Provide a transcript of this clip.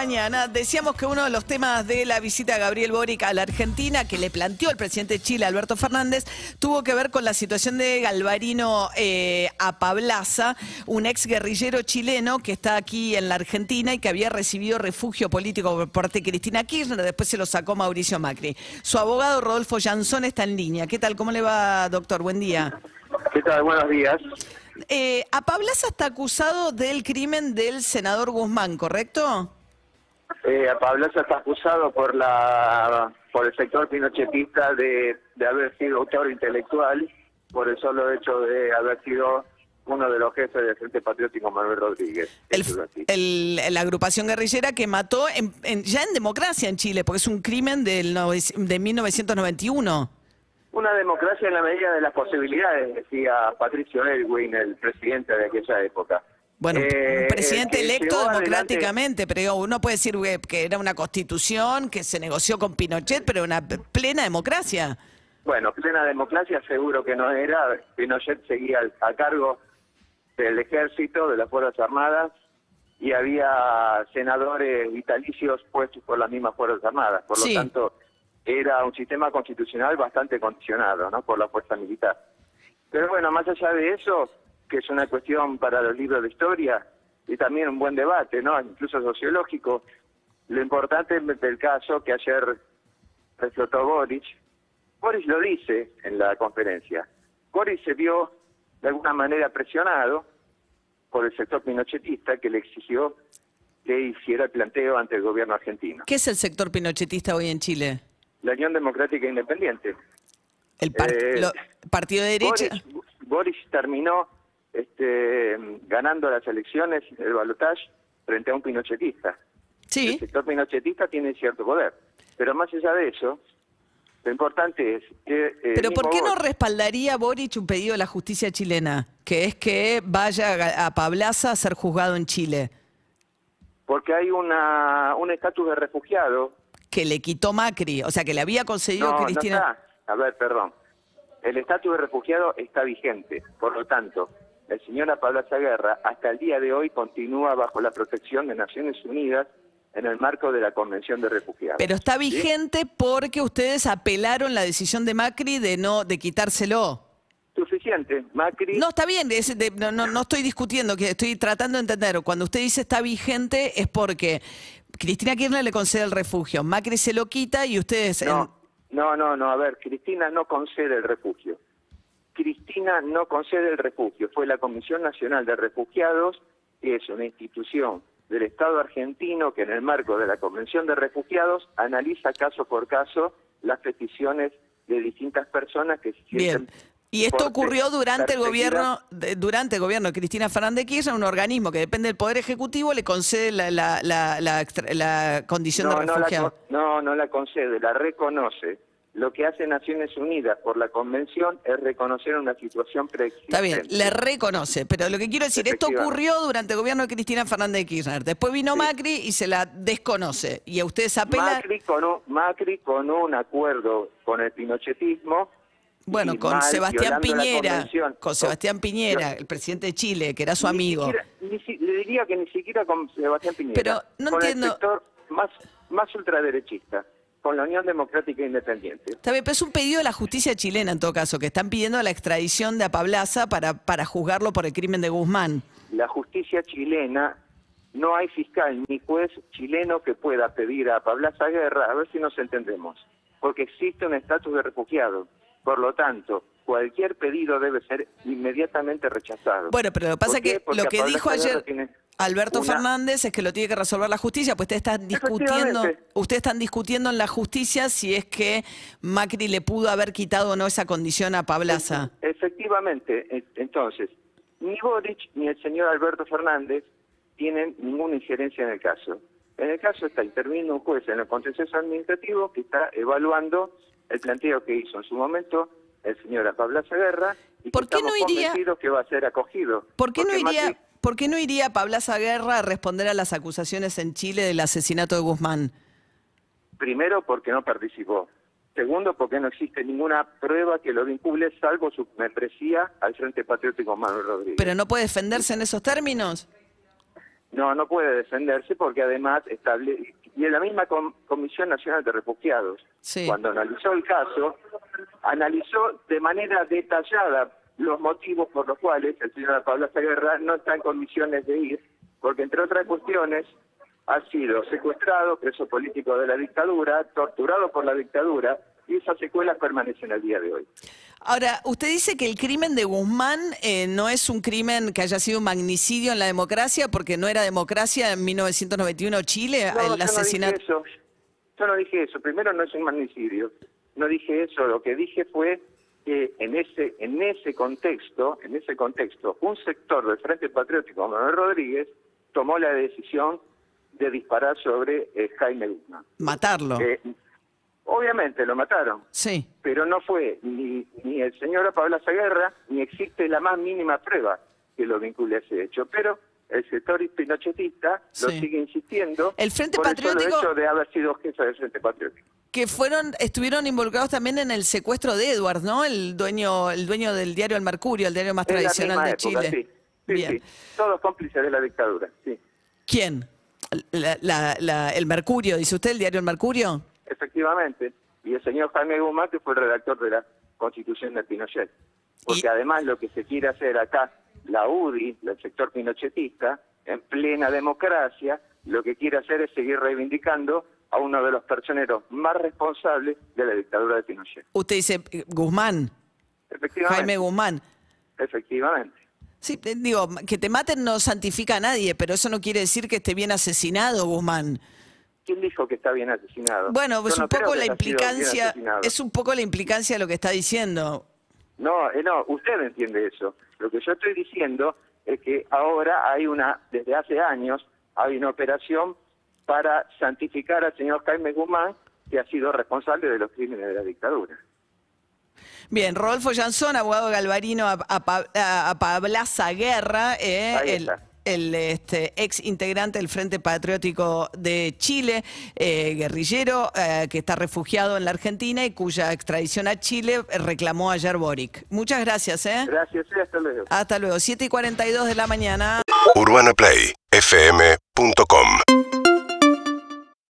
mañana. Decíamos que uno de los temas de la visita de Gabriel Boric a la Argentina, que le planteó el presidente de Chile, Alberto Fernández, tuvo que ver con la situación de Galvarino eh, Apablaza, un ex guerrillero chileno que está aquí en la Argentina y que había recibido refugio político por parte de Cristina Kirchner, después se lo sacó Mauricio Macri. Su abogado Rodolfo Jansón está en línea. ¿Qué tal? ¿Cómo le va, doctor? Buen día. ¿Qué tal? Buenos días. Eh, Apablaza está acusado del crimen del senador Guzmán, ¿correcto? Eh, Pablaza está acusado por la por el sector pinochetista de, de haber sido autor intelectual por el solo hecho de haber sido uno de los jefes del Frente Patriótico Manuel Rodríguez. El- la agrupación guerrillera que mató en- en- ya en democracia en Chile, porque es un crimen del de 1991. Una democracia en la medida de las posibilidades, decía Patricio Elwin, el presidente de aquella época. Bueno, Eh, un presidente el que electo adelante- democráticamente, pero digo, uno puede decir que, era una constitución que se negoció con Pinochet, pero una plena democracia. Bueno, plena democracia seguro que no era. Pinochet seguía a cargo del ejército, de las Fuerzas Armadas, y había senadores vitalicios puestos por las mismas Fuerzas Armadas. Por Sí. lo tanto, era un sistema constitucional bastante condicionado ¿no? por la fuerza militar. Pero bueno, más allá de eso, que es una cuestión para los libros de historia y también un buen debate, ¿no? incluso sociológico, lo importante del caso que ayer reflotó Boric, Boris lo dice en la conferencia. Boris se vio de alguna manera presionado por el sector pinochetista que le exigió que hiciera el planteo ante el gobierno argentino. ¿Qué es el sector pinochetista hoy en Chile? La Unión Democrática Independiente. ¿El par- Eh, lo- partido de derecha? Boris, Boris terminó este, ganando las elecciones, el balotaje, frente a un pinochetista. El Sí. sector pinochetista tiene cierto poder. Pero más allá de eso, lo importante es que... eh, Pero ¿por qué no respaldaría Boric un pedido de la justicia chilena? Que es que vaya a Pablaza a ser juzgado en Chile, Porque hay una, un estatus de refugiado. que le quitó Macri, o sea, que le había concedido No, Cristina. no está. A ver, perdón. El estatus de refugiado está vigente. Por lo tanto, el señor Apablaza Guerra hasta el día de hoy continúa bajo la protección de Naciones Unidas en el marco de la Convención de Refugiados. Pero está ¿Sí? vigente porque ustedes apelaron la decisión de Macri de no de quitárselo. Suficiente. Macri... No, está bien, es de- no, no, no estoy discutiendo, que estoy tratando de entender. Cuando usted dice está vigente es porque Cristina Kirchner le concede el refugio, Macri se lo quita y ustedes... en- No, no, no, no. A ver, Cristina no concede el refugio. Cristina no concede el refugio. Fue la Comisión Nacional de Refugiados, que es una institución del Estado argentino que en el marco de la Convención de Refugiados analiza caso por caso las peticiones de distintas personas que se Bien. sienten Y esto ocurrió durante el gobierno, durante el gobierno de Cristina Fernández de Kirchner, un organismo que depende del Poder Ejecutivo le concede la, la, la, la extra- la condición no, de no refugiado. con- no, no la concede, la reconoce. Lo que hace Naciones Unidas por la Convención es reconocer una situación preexistente. Está bien, le reconoce, pero lo que quiero decir, esto ocurrió durante el gobierno de Cristina Fernández de Kirchner. Después vino Sí. Macri y se la desconoce. Y a ustedes apelan, Macri con, un, Macri con un acuerdo con el pinochetismo. bueno, con mal, Sebastián Piñera, con Sebastián Piñera, el presidente de Chile, que era su amigo. siquiera- ni si- le diría que ni siquiera con Sebastián Piñera. Pero no con entiendo- el sector más, más ultraderechista, con la Unión Democrática Independiente. Está bien, pero es un pedido de la justicia chilena en todo caso, que están pidiendo la extradición de Apablaza para, para juzgarlo por el crimen de Guzmán. La justicia chilena, no hay fiscal ni juez chileno que pueda pedir a Pablaza Guerra, a ver si nos entendemos, porque existe un estatus de refugiado. Por lo tanto, cualquier pedido debe ser inmediatamente rechazado. Bueno, pero lo que pasa ¿Por es que lo que dijo ayer tiene Alberto una- Fernández es que lo tiene que resolver la justicia, pues ustedes están discutiendo, ustedes están discutiendo en la justicia si es que Macri le pudo haber quitado o no esa condición a Pablaza. Efectivamente, e- entonces, ni Boric ni el señor Alberto Fernández tienen ninguna injerencia en el caso. En el caso está interviniendo un juez en el contencioso administrativo que está evaluando el planteo que hizo en su momento el señor Pablo Guerra y ¿Por que qué no iría- convencidos que va a ser acogido. ¿Por qué no iría, Macri- por qué no iría Pablaza Guerra a responder a las acusaciones en Chile del asesinato de Guzmán? Primero, porque no participó. Segundo, porque no existe ninguna prueba que lo vincule, salvo su membresía al Frente Patriótico Manuel Rodríguez. ¿Pero no puede defenderse en esos términos? No, no puede defenderse porque además y en la misma Com- Comisión Nacional de Refugiados, Sí. cuando analizó el caso, analizó de manera detallada los motivos por los cuales el señor Pablo Guerra no está en condiciones de ir, porque entre otras cuestiones ha sido secuestrado, preso político de la dictadura, torturado por la dictadura, y esas secuelas permanecen al día de hoy. Ahora, usted dice que el crimen de Guzmán eh, no es un crimen que haya sido un magnicidio en la democracia, porque no era democracia en 1991 Chile, No, el yo no asesinato. dije eso. Yo no dije eso. Primero, no es un magnicidio. No dije eso. Lo que dije fue en ese en ese contexto, en ese contexto, un sector del Frente Patriótico, Manuel Rodríguez, tomó la decisión de disparar sobre eh, Jaime Guzmán. Matarlo. Eh, obviamente lo mataron, sí. pero no fue ni, ni el señor Pablo Guerra, ni existe la más mínima prueba que lo vincule a ese hecho. Pero el sector pinochetista lo sigue insistiendo El Frente por el Patriótico- solo hecho de haber sido jefe del Frente Patriótico. Que fueron, estuvieron involucrados también en el secuestro de Edward, ¿no? El dueño, el dueño del diario El Mercurio, el diario más En tradicional de época, Chile. sí. Sí, Bien. sí. Todos cómplices de la dictadura, sí. ¿Quién? La- la- la- el Mercurio, dice usted, el diario El Mercurio. Efectivamente. Y el señor Jaime Guzmán, que fue el redactor de la Constitución de Pinochet. Porque Y- además lo que se quiere hacer acá, la UDI, el sector pinochetista, en plena democracia, lo que quiere hacer es seguir reivindicando a uno de los personeros más responsables de la dictadura de Pinochet. Usted dice eh, Guzmán, Efectivamente. Jaime Guzmán. Efectivamente. Sí, eh, digo, que te maten no santifica a nadie, pero eso no quiere decir que esté bien asesinado, Guzmán. ¿Quién dijo que está bien asesinado? Bueno, pues no un poco la implicancia, es un poco la implicancia de lo que está diciendo. No, eh, no, usted entiende eso. Lo que yo estoy diciendo es que ahora hay una, desde hace años, hay una operación para santificar al señor Jaime Guzmán, que ha sido responsable de los crímenes de la dictadura. Bien, Rodolfo Jansón, abogado galvarino a, a, a- a Pablaza Guerra, eh, Ahí el, está. el, este, ex integrante del Frente Patriótico de Chile, eh, guerrillero eh, que está refugiado en la Argentina y cuya extradición a Chile reclamó ayer Boric. Muchas gracias. ¿eh? Gracias y hasta luego. Hasta luego, 7 y 42 de la mañana. UrbanaPlayFM.com